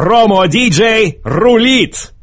Промо-диджей рулит!